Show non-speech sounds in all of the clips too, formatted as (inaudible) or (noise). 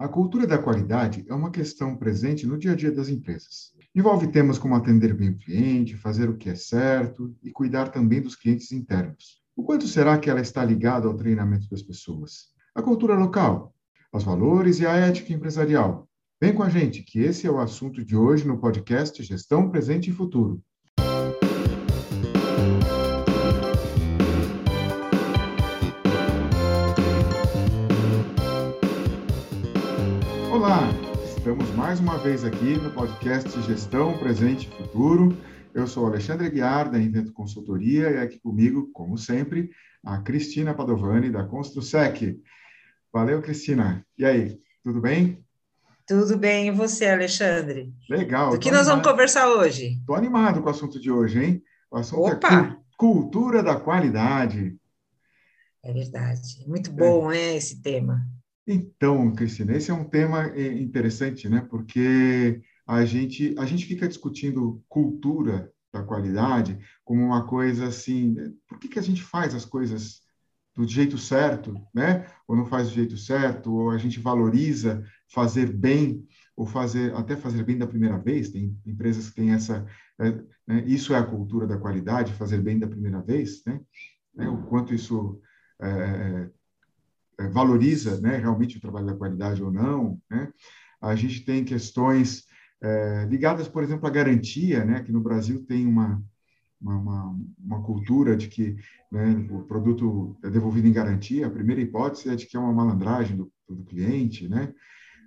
A cultura da qualidade é uma questão presente no dia a dia das empresas. Envolve temas como atender bem o cliente, fazer o que é certo e cuidar também dos clientes internos. O quanto será que ela está ligada ao treinamento das pessoas? A cultura local, os valores e a ética empresarial. Vem com a gente, que esse é o assunto de hoje no podcast Gestão Presente e Futuro. Estamos mais uma vez aqui no podcast Gestão Presente e Futuro. Eu sou Alexandre Guiar, da Invento Consultoria, e aqui comigo, como sempre, a Cristina Padovani, da Construsec. Valeu, Cristina. E aí, tudo bem? Tudo bem, e você, Alexandre? Legal. Do que nós vamos conversar hoje? Estou animado com o assunto de hoje, hein? O assunto é Opa! é cultura da qualidade. É verdade. Muito bom, é. né, esse tema. Então, Cristina, esse é um tema é, interessante, né? Porque a gente, a gente fica discutindo cultura da qualidade como uma coisa assim, né? por que, que a gente faz as coisas do jeito certo, né? Ou não faz do jeito certo, ou a gente valoriza fazer bem, ou fazer até fazer bem da primeira vez. Tem empresas que têm essa, é, né? isso é a cultura da qualidade, fazer bem da primeira vez, né? né? O quanto isso é, é, valoriza né, realmente o trabalho da qualidade ou não. Né? A gente tem questões é, ligadas, por exemplo, à garantia, né, que no Brasil tem uma, uma, uma cultura de que né, o produto é devolvido em garantia. A primeira hipótese é de que é uma malandragem do, do cliente, né?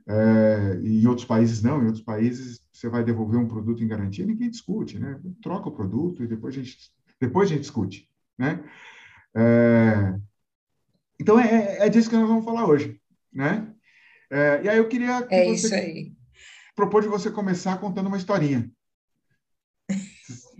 É, em outros países não, em outros países você vai devolver um produto em garantia, ninguém discute, né? Troca o produto e depois a gente, depois a gente discute, né? É, então, é, é disso que nós vamos falar hoje, né? É, e aí eu queria que é você isso aí. propor de você começar contando uma historinha.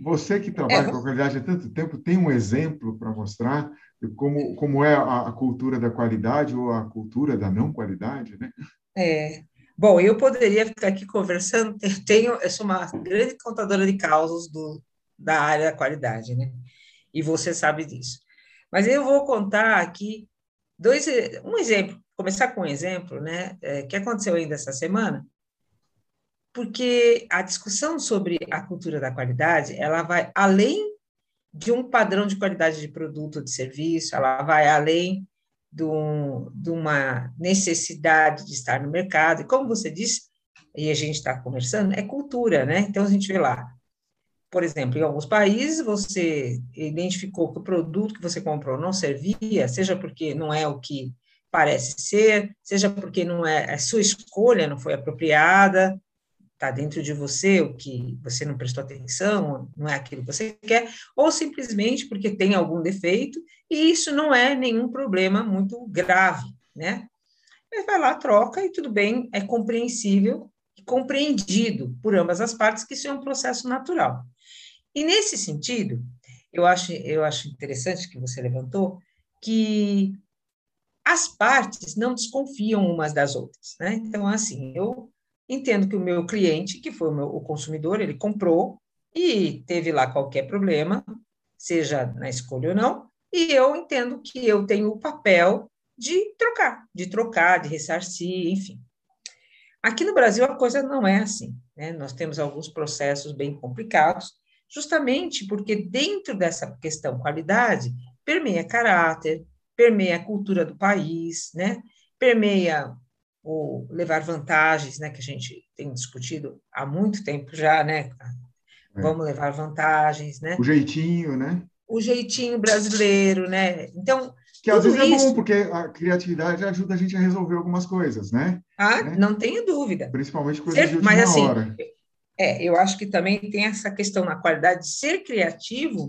Você que trabalha é. com a qualidade há tanto tempo, tem um exemplo para mostrar de como, como é a, a, cultura da qualidade ou a cultura da não qualidade, né? É. Bom, eu poderia ficar aqui conversando, eu, tenho, eu sou uma grande contadora de causas do, da área da qualidade, né? E você sabe disso. Mas eu vou contar aqui Dois, um exemplo, começar com um exemplo, né, é, que aconteceu ainda essa semana, porque a discussão sobre a cultura da qualidade, ela vai além de um padrão de qualidade de produto ou de serviço, ela vai além um, de uma necessidade de estar no mercado, e como você disse, e a gente está conversando, é cultura, né? Então, a gente vê lá, por exemplo, em alguns países você identificou que o produto que você comprou não servia, seja porque não é o que parece ser, seja porque não é a sua escolha não foi apropriada, está dentro de você o que você não prestou atenção, não é aquilo que você quer, ou simplesmente porque tem algum defeito, e isso não é nenhum problema muito grave, né? Ele vai lá, troca e tudo bem, é compreensível e compreendido por ambas as partes que isso é um processo natural. E nesse sentido, eu acho, eu acho interessante que você levantou que as partes não desconfiam umas das outras, né? Então, assim, eu entendo que o meu cliente, que foi o, meu, o consumidor, ele comprou e teve lá qualquer problema, seja na escolha ou não, e eu entendo que eu tenho o papel de trocar, de trocar, de ressarcir, enfim. Aqui no Brasil a coisa não é assim, né? Nós temos alguns processos bem complicados, justamente porque dentro dessa questão qualidade permeia caráter, permeia a cultura do país, né? Permeia o levar vantagens, né? Que a gente tem discutido há muito tempo já, né? É. Vamos levar vantagens, né? O jeitinho, né? O jeitinho brasileiro, né? Então que às vezes isso... é bom, porque a criatividade ajuda a gente a resolver algumas coisas, né? Ah, né? não tenho dúvida. Principalmente coisas Ser, de última mas, assim, hora. É, eu acho que também tem essa questão na qualidade de ser criativo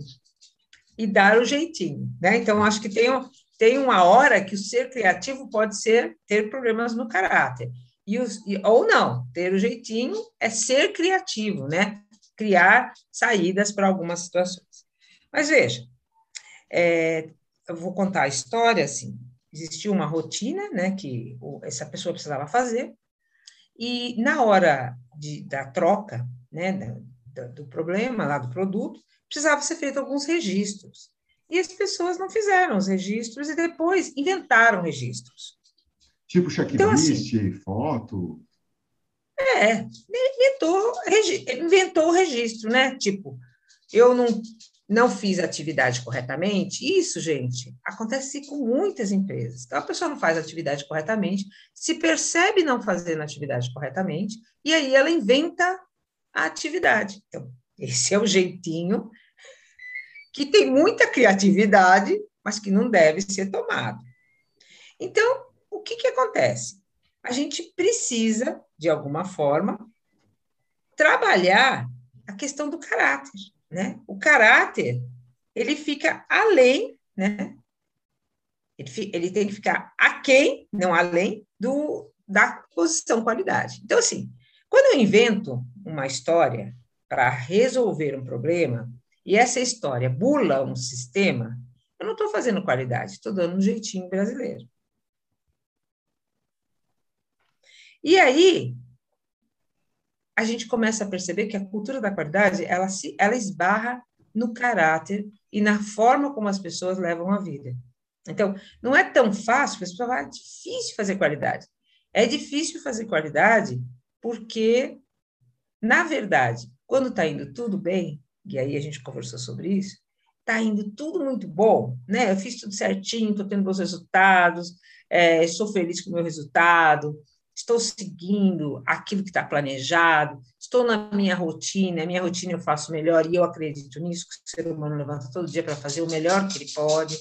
e dar o jeitinho, né? Então, acho que tem, tem uma hora que o ser criativo pode ser ter problemas no caráter. E, os, e ou não, ter o jeitinho é ser criativo, né? Criar saídas para algumas situações. Mas veja, é, eu vou contar a história assim. Existia uma rotina, né, que essa pessoa precisava fazer, e na hora de, da troca, né, da, do problema lá do produto, precisava ser feito alguns registros. E as pessoas não fizeram os registros e depois inventaram registros. Tipo checklist, então, assim, foto. É, inventou, inventou o registro, né? Tipo, eu não, não fiz a atividade corretamente. Isso, gente, acontece com muitas empresas. Então, a pessoa não faz a atividade corretamente, se percebe não fazendo a atividade corretamente, e aí ela inventa a atividade. Então, esse é o jeitinho que tem muita criatividade, mas que não deve ser tomado. Então, o que, que acontece? A gente precisa, de alguma forma, trabalhar a questão do caráter, né? O caráter, ele fica além, né? Ele, ele tem que ficar aquém, não além, do, da posição qualidade. Então, assim, quando eu invento uma história para resolver um problema, e essa história bula um sistema, eu não estou fazendo qualidade, estou dando um jeitinho brasileiro. E aí, a gente começa a perceber que a cultura da qualidade, ela, se, ela esbarra no caráter e na forma como as pessoas levam a vida. Então, não é tão fácil, as pessoas falam, é difícil fazer qualidade. É difícil fazer qualidade porque, na verdade, quando está indo tudo bem, e aí a gente conversou sobre isso, está indo tudo muito bom, né? Eu fiz tudo certinho, estou tendo bons resultados, é, sou feliz com o meu resultado, estou seguindo aquilo que está planejado, estou na minha rotina, a minha rotina eu faço melhor e eu acredito nisso, que o ser humano levanta todo dia para fazer o melhor que ele pode.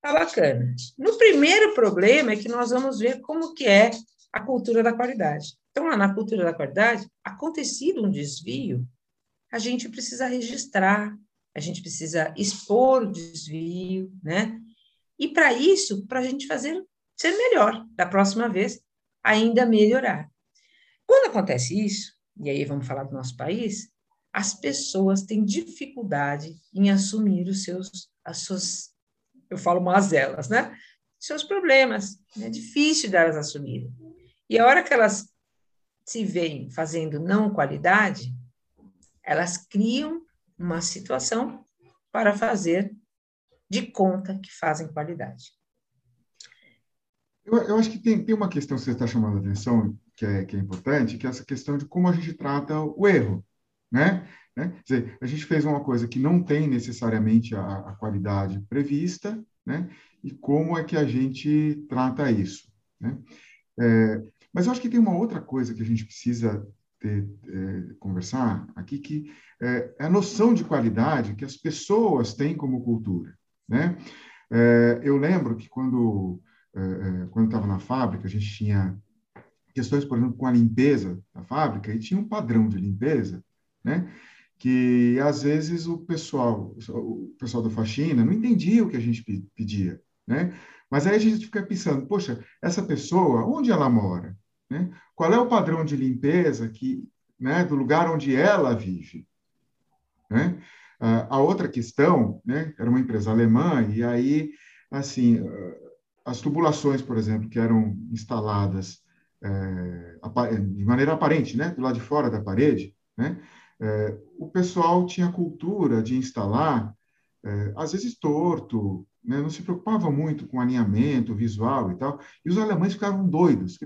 Tá bacana. No primeiro problema é que nós vamos ver como que é a cultura da qualidade. Então, lá na cultura da qualidade, acontecido um desvio, a gente precisa registrar, a gente precisa expor o desvio, né? E para isso, para a gente fazer ser melhor da próxima vez, ainda melhorar. Quando acontece isso, e aí vamos falar do nosso país, as pessoas têm dificuldade em assumir os seus, as suas, eu falo mazelas, né? Seus problemas. É difícil delas assumirem. E a hora que elas se veem fazendo não qualidade, elas criam uma situação para fazer de conta que fazem qualidade. Eu, eu acho que tem, tem uma questão que você está chamando a atenção, que é, que é importante, que é essa questão de como a gente trata o erro, né? né? Quer dizer, a gente fez uma coisa que não tem necessariamente a, a qualidade prevista, né? E como é que a gente trata isso, né? É, mas eu acho que tem uma outra coisa que a gente precisa ter, é, conversar aqui, que é, é a noção de qualidade que as pessoas têm como cultura, né? É, eu lembro que quando quando estava na fábrica, a gente tinha questões, por exemplo, com a limpeza da fábrica, e tinha um padrão de limpeza, né? que às vezes o pessoal, o pessoal da faxina não entendia o que a gente pedia, né? Mas aí a gente fica pensando, poxa, essa pessoa, onde ela mora? Né? Qual é o padrão de limpeza que, né, do lugar onde ela vive? Né? a outra questão, né, era uma empresa alemã e aí, assim, as tubulações, por exemplo, que eram instaladas é, de maneira aparente, né, do lado de fora da parede, né, é, o pessoal tinha cultura de instalar, é, às vezes torto, né, não se preocupava muito com alinhamento visual e tal, e os alemães ficavam doidos.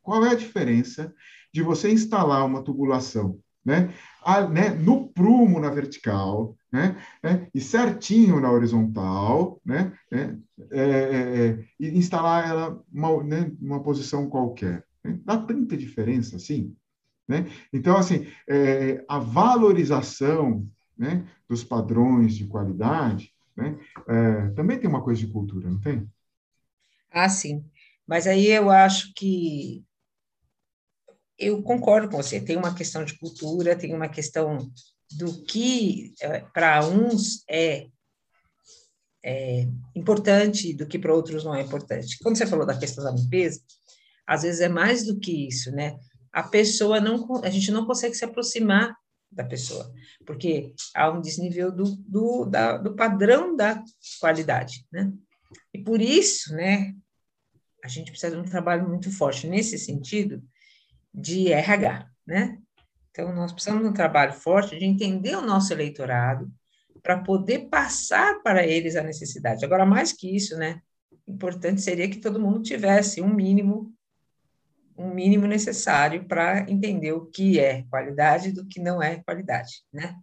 Qual é a diferença de você instalar uma tubulação né, a, né, no prumo na vertical, né, né, e certinho na horizontal, né, né é, é, é, e instalar ela uma, né, uma posição qualquer. Né? Dá tanta diferença assim. Né? Então, assim, é, a valorização né, dos padrões de qualidade né, é, também tem uma coisa de cultura, não tem? Ah, sim. Mas aí eu acho que eu concordo com você, tem uma questão de cultura, tem uma questão do que é, para uns é, é importante, do que para outros não é importante. Quando você falou da questão da limpeza, às vezes é mais do que isso, né? A pessoa não, a gente não consegue se aproximar da pessoa, porque há um desnível do, do, da, do padrão da qualidade, né? E por isso, né, a gente precisa de um trabalho muito forte nesse sentido de RH, né? Então, nós precisamos de um trabalho forte de entender o nosso eleitorado para poder passar para eles a necessidade. Agora, mais que isso, né? importante seria que todo mundo tivesse um mínimo um mínimo necessário para entender o que é qualidade do que não é qualidade, né?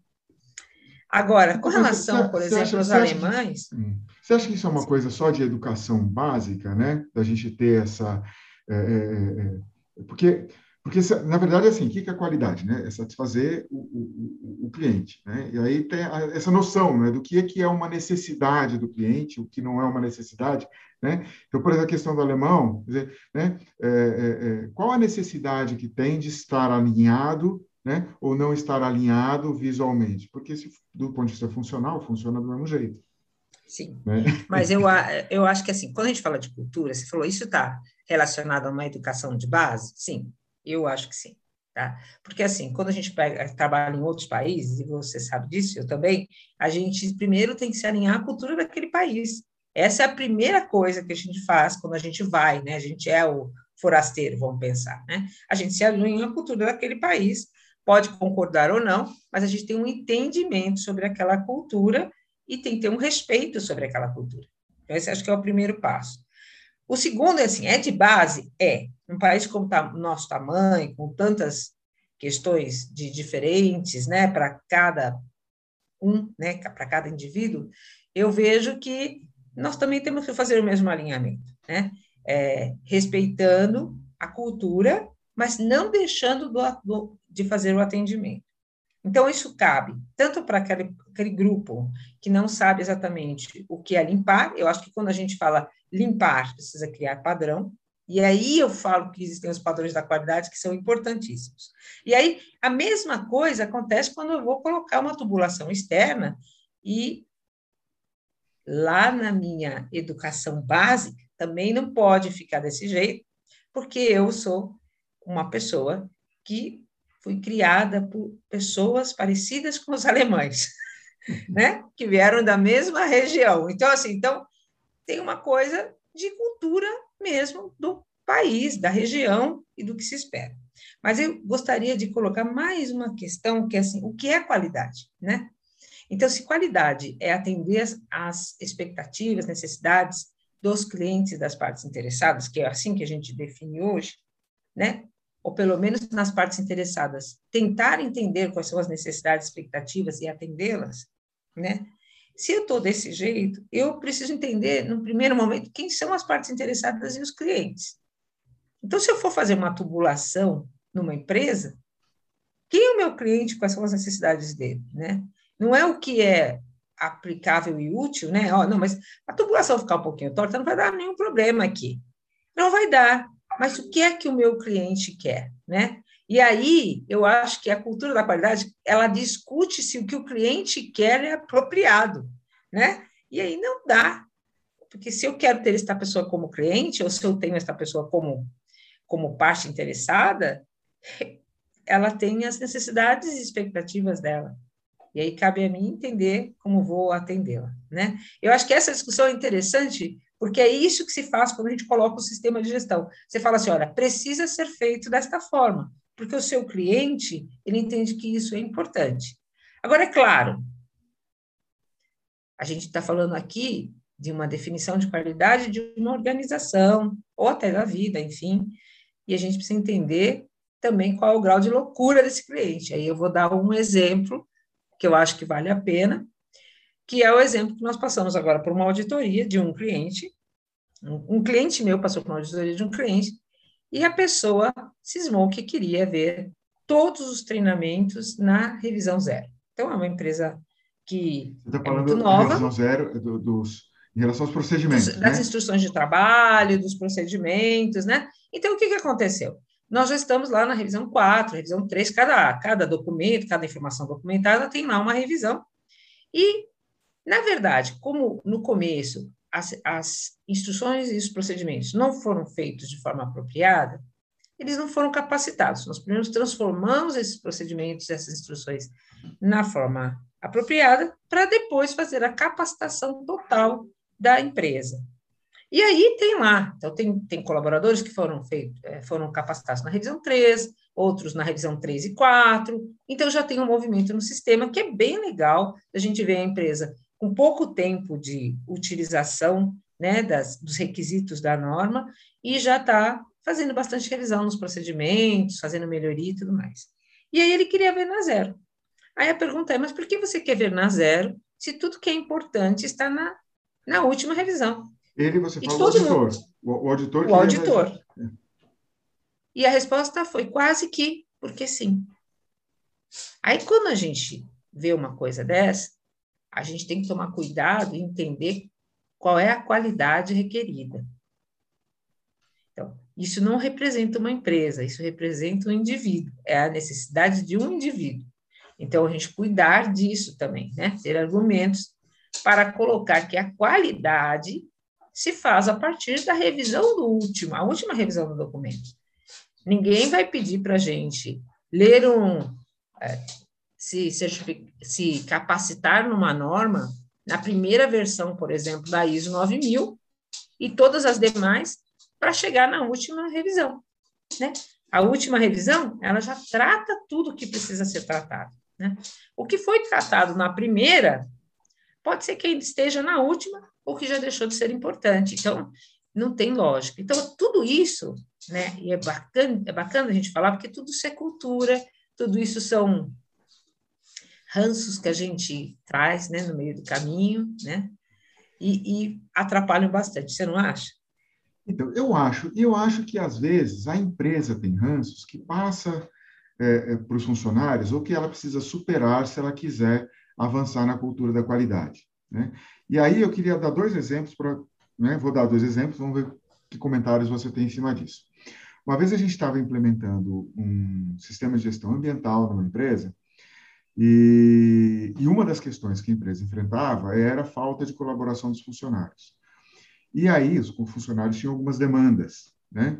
Agora, com relação, você, por exemplo, aos alemães... Que, hum, você acha que isso é uma coisa só de educação básica, né? Da gente ter essa... É, é, é, é porque porque, na verdade, é assim, o que é qualidade? Né? É satisfazer o, o, o cliente. Né? E aí tem essa noção né, do que é, que é uma necessidade do cliente, o que não é uma necessidade. Né? Então, por exemplo, a questão do alemão, dizer, né, é, é, é, qual a necessidade que tem de estar alinhado né, ou não estar alinhado visualmente? Porque, se, do ponto de vista funcional, funciona do mesmo jeito. Sim, né? mas eu, eu acho que, assim, quando a gente fala de cultura, você falou, isso está relacionado a uma educação de base? Sim, eu acho que sim. Tá? Porque, assim, quando a gente pega, trabalha em outros países, e você sabe disso, eu também, a gente primeiro tem que se alinhar à cultura daquele país. Essa é a primeira coisa que a gente faz quando a gente vai, né? A gente é o forasteiro, vamos pensar, né? A gente se alinha à cultura daquele país, pode concordar ou não, mas a gente tem um entendimento sobre aquela cultura e tem que ter um respeito sobre aquela cultura. Então, esse acho que é o primeiro passo. O segundo é assim, é de base? É. Um país como o nosso tamanho, com tantas questões de diferentes, né, para cada um, né, para cada indivíduo, eu vejo que nós também temos que fazer o mesmo alinhamento, né, é, respeitando a cultura, mas não deixando do, do, de fazer o atendimento. Então, isso cabe tanto para aquele, aquele grupo que não sabe exatamente o que é limpar, eu acho que quando a gente fala limpar, precisa criar padrão, e aí eu falo que existem os padrões da qualidade que são importantíssimos. E aí a mesma coisa acontece quando eu vou colocar uma tubulação externa e lá na minha educação básica também não pode ficar desse jeito, porque eu sou uma pessoa que fui criada por pessoas parecidas com os (laughs) alemães, né? Que vieram da mesma região. Então assim, então tem uma coisa de cultura mesmo do país, da região e do que se espera. Mas eu gostaria de colocar mais uma questão, que é assim, o que é qualidade, né? Então, se qualidade é atender às expectativas, necessidades dos clientes das partes interessadas, que é assim que a gente define hoje, né? Ou pelo menos nas partes interessadas, tentar entender quais são as necessidades, expectativas e atendê-las, né? Se eu estou desse jeito, eu preciso entender, no primeiro momento, quem são as partes interessadas e os clientes. Então, se eu for fazer uma tubulação numa empresa, quem é o meu cliente, quais são as necessidades dele, né? Não é o que é aplicável e útil, né? Ó, não, mas a tubulação ficar um pouquinho torta não vai dar nenhum problema aqui. Não vai dar. Mas o que é que o meu cliente quer, né? E aí, eu acho que a cultura da qualidade, ela discute se o que o cliente quer é apropriado, né? E aí não dá, porque se eu quero ter esta pessoa como cliente, ou se eu tenho esta pessoa como, como parte interessada, (laughs) ela tem as necessidades e expectativas dela. E aí cabe a mim entender como vou atendê-la, né? Eu acho que essa discussão é interessante, porque é isso que se faz quando a gente coloca o sistema de gestão. Você fala assim, olha, precisa ser feito desta forma porque o seu cliente ele entende que isso é importante. Agora, é claro, a gente está falando aqui de uma definição de qualidade de uma organização, ou até da vida, enfim, e a gente precisa entender também qual é o grau de loucura desse cliente. Aí eu vou dar um exemplo que eu acho que vale a pena, que é o exemplo que nós passamos agora por uma auditoria de um cliente. Um, um cliente meu passou por uma auditoria de um cliente e a pessoa cismou que queria ver todos os treinamentos na revisão zero. Então, é uma empresa que está falando é muito nova. revisão zero do, dos, em relação aos procedimentos, dos, Das né? instruções de trabalho, dos procedimentos, né? Então, o que, que aconteceu? Nós já estamos lá na revisão 4, revisão 3, cada, cada documento, cada informação documentada tem lá uma revisão. E, na verdade, como no começo as, as instruções e os procedimentos não foram feitos de forma apropriada, eles não foram capacitados. Nós primeiro transformamos esses procedimentos, essas instruções, na forma apropriada, para depois fazer a capacitação total da empresa. E aí tem lá, então tem, tem colaboradores que foram feitos, é, foram capacitados na revisão 3, outros na revisão 3 e 4, então já tem um movimento no sistema que é bem legal, a gente vê a empresa com pouco tempo de utilização né, das, dos requisitos da norma e já está fazendo bastante revisão nos procedimentos, fazendo melhoria e tudo mais. E aí ele queria ver na zero. Aí a pergunta é, mas por que você quer ver na zero se tudo que é importante está na, na última revisão? Ele, você fala o auditor. O, o auditor. O auditor. E a resposta foi quase que porque sim. Aí quando a gente vê uma coisa dessa, a gente tem que tomar cuidado e entender qual é a qualidade requerida. Então, isso não representa uma empresa, isso representa um indivíduo, é a necessidade de um indivíduo. Então, a gente cuidar disso também, né? Ter argumentos para colocar que a qualidade se faz a partir da revisão do último, a última revisão do documento. Ninguém vai pedir para a gente ler um, é, se, se capacitar numa norma, na primeira versão, por exemplo, da ISO 9000, e todas as demais, para chegar na última revisão. Né? A última revisão, ela já trata tudo que precisa ser tratado. Né? O que foi tratado na primeira, pode ser que ainda esteja na última, ou que já deixou de ser importante. Então, não tem lógica. Então, tudo isso, né, e é bacana, é bacana a gente falar, porque tudo isso é cultura, tudo isso são ranços que a gente traz, né, no meio do caminho, né, e, e atrapalham bastante, você não acha? Então, eu acho, eu acho que às vezes a empresa tem ranços que passa é, é, para os funcionários ou que ela precisa superar se ela quiser avançar na cultura da qualidade. Né? E aí eu queria dar dois exemplos para, né, vou dar dois exemplos, vamos ver que comentários você tem em cima disso. Uma vez a gente estava implementando um sistema de gestão ambiental numa empresa e, e uma das questões que a empresa enfrentava era a falta de colaboração dos funcionários. E aí os funcionários tinham algumas demandas, né?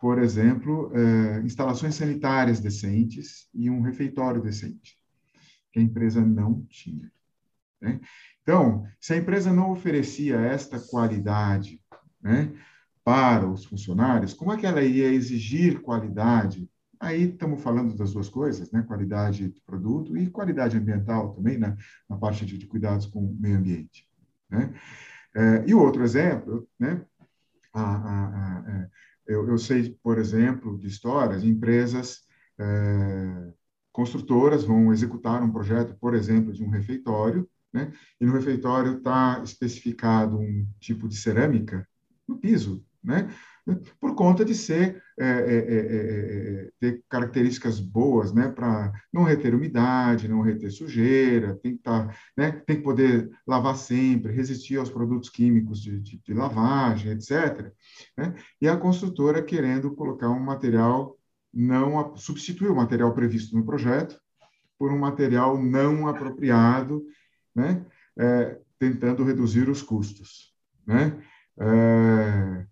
por exemplo, eh, instalações sanitárias decentes e um refeitório decente, que a empresa não tinha. Né? Então, se a empresa não oferecia esta qualidade né, para os funcionários, como é que ela ia exigir qualidade? Aí estamos falando das duas coisas, né? qualidade de produto e qualidade ambiental também, né? na parte de, de cuidados com o meio ambiente. Né? É, e o outro exemplo, né? A, a, a, é, eu, eu, sei, por exemplo, de histórias, empresas é, construtoras vão executar um projeto, por exemplo, de um refeitório, né? e no refeitório está especificado um tipo de cerâmica no piso, né? Por conta de ser é, é, é, ter características boas, né, para não reter umidade, não reter sujeira, tem que tá, né, tem que poder lavar sempre, resistir aos produtos químicos de, de, de lavagem, etc. Né? E a construtora querendo colocar um material não substituir o material previsto no projeto por um material não apropriado, né, tentando reduzir os custos, né? É,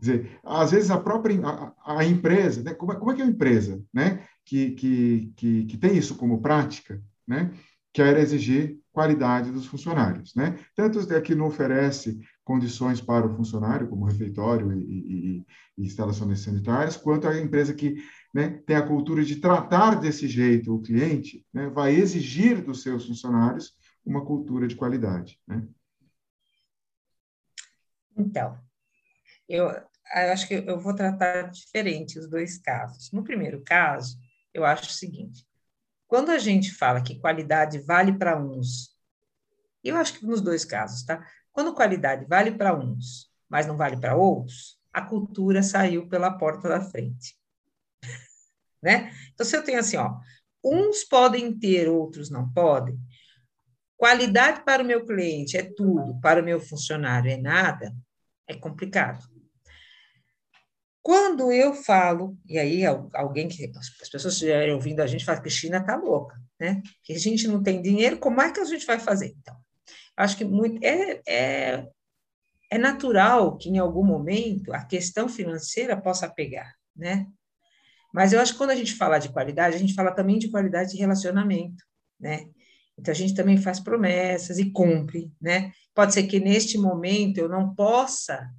dizer, às vezes a própria a, a empresa, né? como, é, como é que é a empresa, né? Que, que, que, que tem isso como prática, né? Quer exigir qualidade dos funcionários, né? Tanto é que não oferece condições para o funcionário, como refeitório e, e, e instalações sanitárias, quanto a empresa que né, tem a cultura de tratar desse jeito o cliente, né, vai exigir dos seus funcionários uma cultura de qualidade. Né? Então, eu, eu acho que eu vou tratar diferente os dois casos. No primeiro caso, eu acho o seguinte: quando a gente fala que qualidade vale para uns, eu acho que nos dois casos, tá? Quando qualidade vale para uns, mas não vale para outros, a cultura saiu pela porta da frente. (laughs) né? Então, se eu tenho assim, ó, uns podem ter, outros não podem, qualidade para o meu cliente é tudo, para o meu funcionário é nada, é complicado. Quando eu falo, e aí alguém que as pessoas estiverem ouvindo a gente fala que China está louca, né? Que a gente não tem dinheiro, como é que a gente vai fazer? Então, acho que muito é, é, é natural que em algum momento a questão financeira possa pegar, né? Mas eu acho que quando a gente fala de qualidade, a gente fala também de qualidade de relacionamento, né? Então a gente também faz promessas e cumpre, né? Pode ser que neste momento eu não possa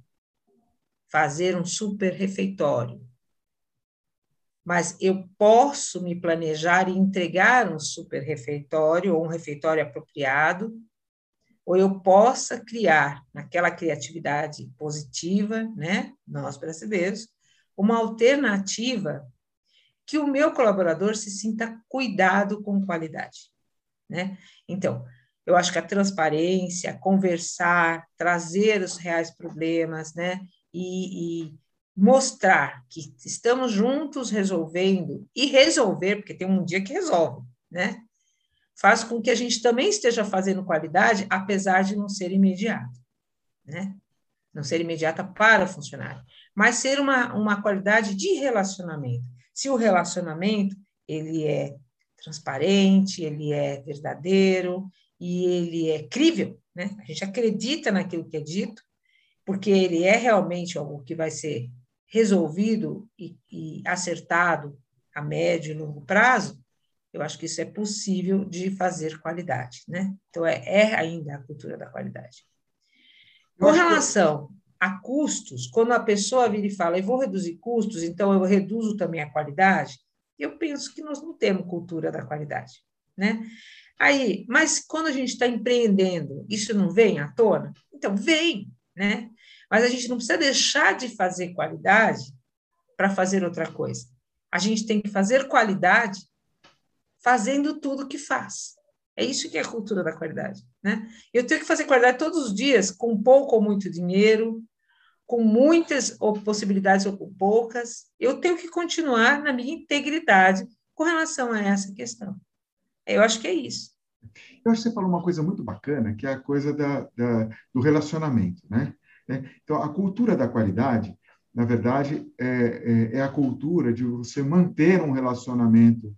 fazer um super refeitório. Mas eu posso me planejar e entregar um super refeitório ou um refeitório apropriado ou eu possa criar naquela criatividade positiva, né, nós brasileiros, uma alternativa que o meu colaborador se sinta cuidado com qualidade, né? Então, eu acho que a transparência, conversar, trazer os reais problemas, né? E, e mostrar que estamos juntos resolvendo e resolver, porque tem um dia que resolve, né? Faz com que a gente também esteja fazendo qualidade, apesar de não ser imediato, né? Não ser imediata para o funcionário, mas ser uma, uma qualidade de relacionamento. Se o relacionamento ele é transparente, ele é verdadeiro e ele é crível, né? A gente acredita naquilo que é dito, porque ele é realmente algo que vai ser resolvido e, e acertado a médio e longo prazo, eu acho que isso é possível de fazer qualidade, né? Então, é, é ainda a cultura da qualidade. Com relação a custos, quando a pessoa vira e fala, eu vou reduzir custos, então eu reduzo também a qualidade, eu penso que nós não temos cultura da qualidade, né? Aí, mas quando a gente está empreendendo, isso não vem à tona? Então, vem, né? Mas a gente não precisa deixar de fazer qualidade para fazer outra coisa. A gente tem que fazer qualidade fazendo tudo que faz. É isso que é a cultura da qualidade, né? Eu tenho que fazer qualidade todos os dias, com pouco ou muito dinheiro, com muitas possibilidades ou com poucas. Eu tenho que continuar na minha integridade com relação a essa questão. Eu acho que é isso. Eu acho que você falou uma coisa muito bacana, que é a coisa da, da do relacionamento, né? Né? Então, a cultura da qualidade, na verdade, é, é, é a cultura de você manter um relacionamento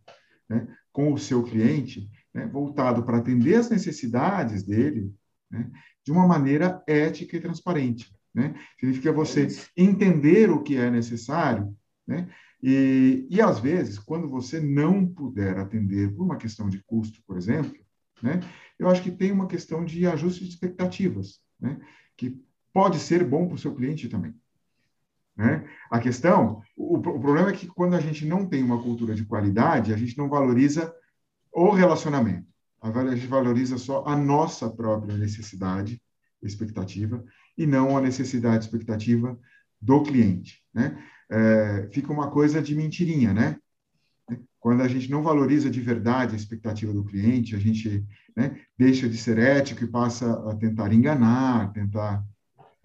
né, com o seu cliente né, voltado para atender as necessidades dele né, de uma maneira ética e transparente. Né? Significa você entender o que é necessário né? E, e, às vezes, quando você não puder atender por uma questão de custo, por exemplo, né, eu acho que tem uma questão de ajuste de expectativas, né, que pode ser bom para o seu cliente também. Né? A questão, o, o, problema é que quando a gente não tem uma cultura de qualidade, a gente não valoriza o relacionamento. A gente valoriza só a nossa própria necessidade, expectativa, e não a necessidade, expectativa do cliente. Né? É, fica uma coisa de mentirinha, né? Quando a gente não valoriza de verdade a expectativa do cliente, a gente né, deixa de ser ético e passa a tentar enganar, tentar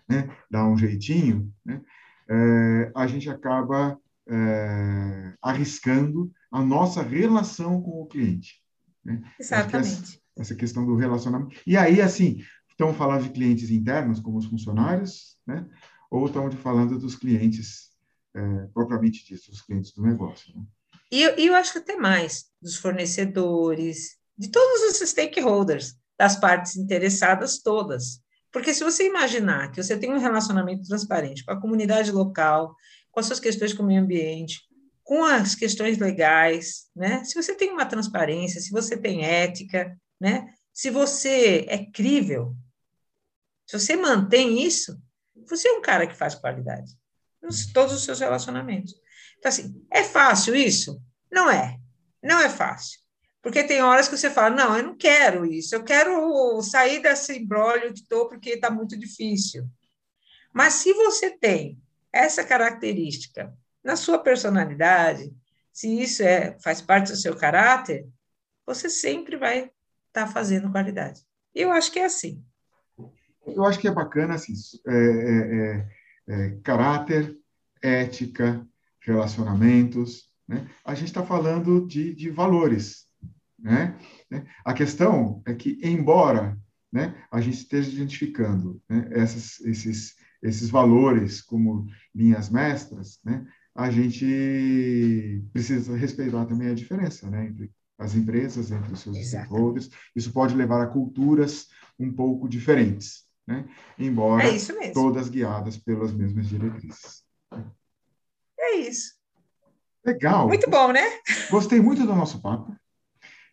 né, dar um jeitinho, né, é, a gente acaba é, arriscando a nossa relação com o cliente. Né? Exatamente. Essa, essa, questão do relacionamento. E aí, assim, estão falando de clientes internos, como os funcionários, né? ou estão falando dos clientes é, propriamente ditos, os clientes do negócio. Né? E eu, eu acho que até mais, dos fornecedores, de todos os stakeholders, das partes interessadas todas. Porque se você imaginar que você tem um relacionamento transparente com a comunidade local, com as suas questões com o meio ambiente, com as questões legais, né? Se você tem uma transparência, se você tem ética, né? Se você é crível, se você mantém isso, você é um cara que faz qualidade em todos os seus relacionamentos. Então, assim, é fácil isso? Não é. Não é fácil. Porque tem horas que você fala, não, eu não quero isso, eu quero sair desse embrólio que estou porque está muito difícil. Mas se você tem essa característica na sua personalidade, se isso é, faz parte do seu caráter, você sempre vai estar tá fazendo qualidade. Eu acho que é assim. Eu acho que é bacana assim, é, é, é, é caráter, ética, relacionamentos. Né? A gente está falando de, de valores, né? A questão é que, embora né, a gente esteja identificando né, essas, esses, esses valores como linhas mestras, né, a gente precisa respeitar também a diferença né, entre as empresas, entre os seus stakeholders. Isso pode levar a culturas um pouco diferentes, né, embora é todas guiadas pelas mesmas diretrizes. É isso. Legal. Muito bom, né? Gostei muito do nosso papo.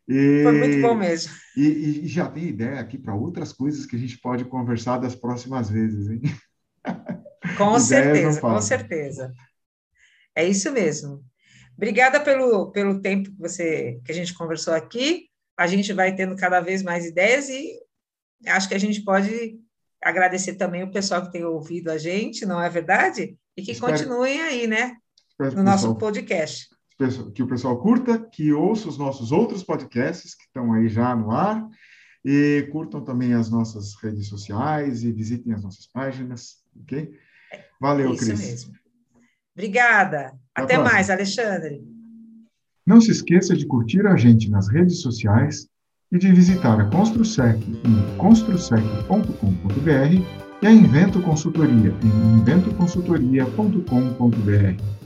E, Foi muito bom mesmo. E, e já tem ideia aqui para outras coisas que a gente pode conversar das próximas vezes, hein? (laughs) Com certeza, com certeza. É isso mesmo. Obrigada pelo, pelo tempo que, você, que a gente conversou aqui. A gente vai tendo cada vez mais ideias e acho que a gente pode agradecer também o pessoal que tem ouvido a gente, não é verdade? E que Espero. continuem aí, né? no nosso podcast. Que o pessoal curta, que ouça os nossos outros podcasts que estão aí já no ar e curtam também as nossas redes sociais e visitem as nossas páginas, ok? Valeu, Isso Cris. Mesmo. Obrigada. Até, Até mais, Alexandre. Não se esqueça de curtir a gente nas redes sociais e de visitar a Construsec em construsec.com.br e a Invento Consultoria em inventoconsultoria.com.br.